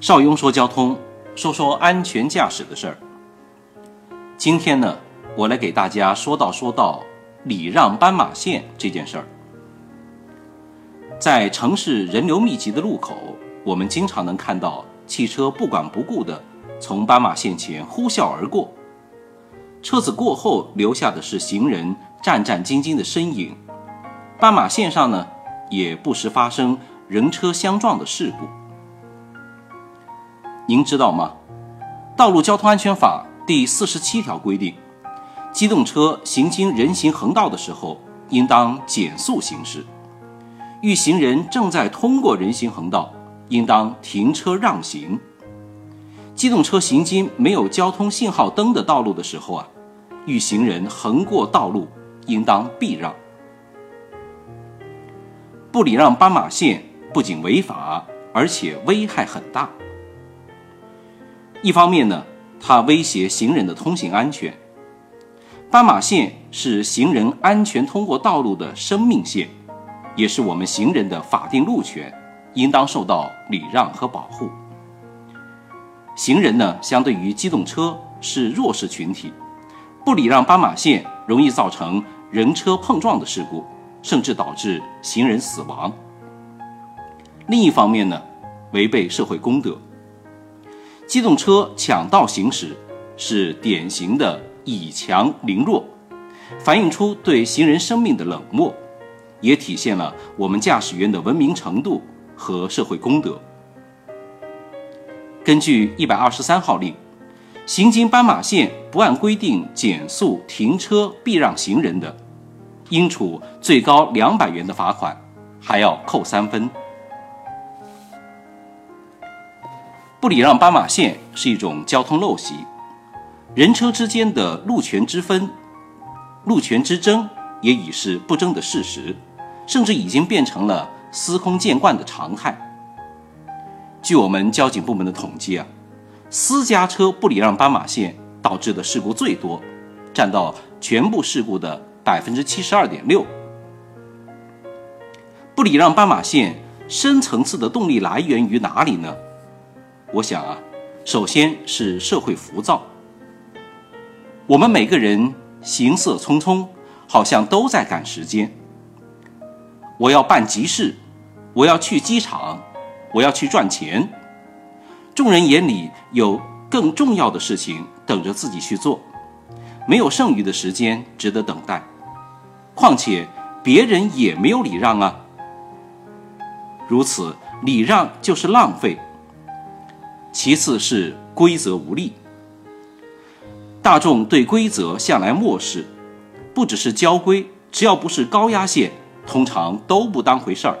邵雍说交通，说说安全驾驶的事儿。今天呢，我来给大家说道说道礼让斑马线这件事儿。在城市人流密集的路口，我们经常能看到汽车不管不顾地从斑马线前呼啸而过，车子过后留下的是行人战战兢兢的身影。斑马线上呢，也不时发生人车相撞的事故。您知道吗？《道路交通安全法》第四十七条规定，机动车行经人行横道的时候，应当减速行驶；遇行人正在通过人行横道，应当停车让行。机动车行经没有交通信号灯的道路的时候啊，遇行人横过道路，应当避让。不礼让斑马线不仅违法，而且危害很大。一方面呢，它威胁行人的通行安全。斑马线是行人安全通过道路的生命线，也是我们行人的法定路权，应当受到礼让和保护。行人呢，相对于机动车是弱势群体，不礼让斑马线，容易造成人车碰撞的事故，甚至导致行人死亡。另一方面呢，违背社会公德。机动车抢道行驶是典型的以强凌弱，反映出对行人生命的冷漠，也体现了我们驾驶员的文明程度和社会公德。根据一百二十三号令，行经斑马线不按规定减速停车避让行人的，应处最高两百元的罚款，还要扣三分。不礼让斑马线是一种交通陋习，人车之间的路权之分、路权之争也已是不争的事实，甚至已经变成了司空见惯的常态。据我们交警部门的统计啊，私家车不礼让斑马线导致的事故最多，占到全部事故的百分之七十二点六。不礼让斑马线深层次的动力来源于哪里呢？我想啊，首先是社会浮躁。我们每个人行色匆匆，好像都在赶时间。我要办急事，我要去机场，我要去赚钱。众人眼里有更重要的事情等着自己去做，没有剩余的时间值得等待。况且别人也没有礼让啊。如此礼让就是浪费。其次是规则无力，大众对规则向来漠视，不只是交规，只要不是高压线，通常都不当回事儿。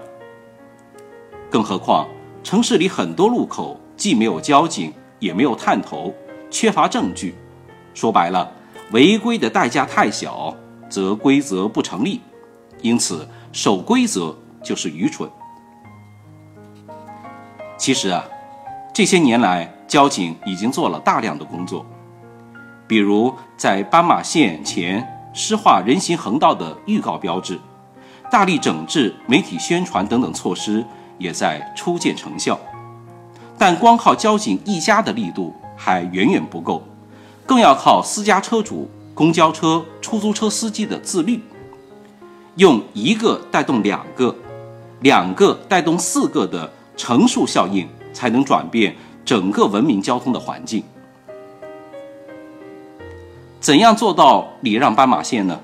更何况城市里很多路口既没有交警，也没有探头，缺乏证据。说白了，违规的代价太小，则规则不成立，因此守规则就是愚蠢。其实啊。这些年来，交警已经做了大量的工作，比如在斑马线前施画人行横道的预告标志，大力整治媒体宣传等等措施也在初见成效。但光靠交警一家的力度还远远不够，更要靠私家车主、公交车、出租车司机的自律，用一个带动两个，两个带动四个的乘数效应。才能转变整个文明交通的环境。怎样做到礼让斑马线呢？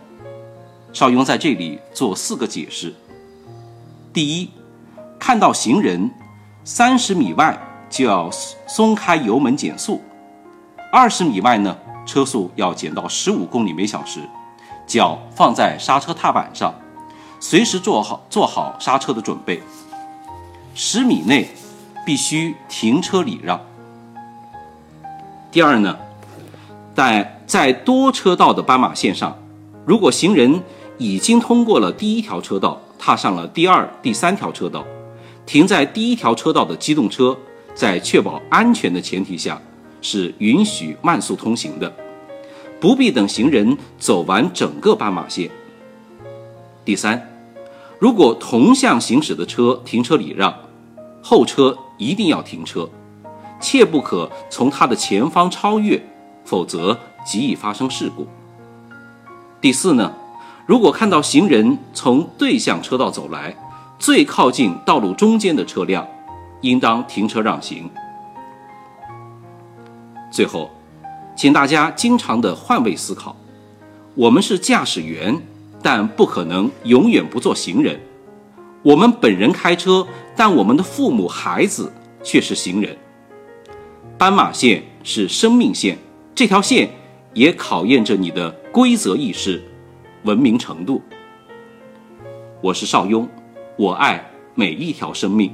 邵雍在这里做四个解释。第一，看到行人，三十米外就要松开油门减速；二十米外呢，车速要减到十五公里每小时，脚放在刹车踏板上，随时做好做好刹车的准备。十米内。必须停车礼让。第二呢，在在多车道的斑马线上，如果行人已经通过了第一条车道，踏上了第二、第三条车道，停在第一条车道的机动车，在确保安全的前提下，是允许慢速通行的，不必等行人走完整个斑马线。第三，如果同向行驶的车停车礼让，后车。一定要停车，切不可从它的前方超越，否则极易发生事故。第四呢，如果看到行人从对向车道走来，最靠近道路中间的车辆，应当停车让行。最后，请大家经常的换位思考，我们是驾驶员，但不可能永远不做行人。我们本人开车，但我们的父母、孩子却是行人。斑马线是生命线，这条线也考验着你的规则意识、文明程度。我是邵雍，我爱每一条生命。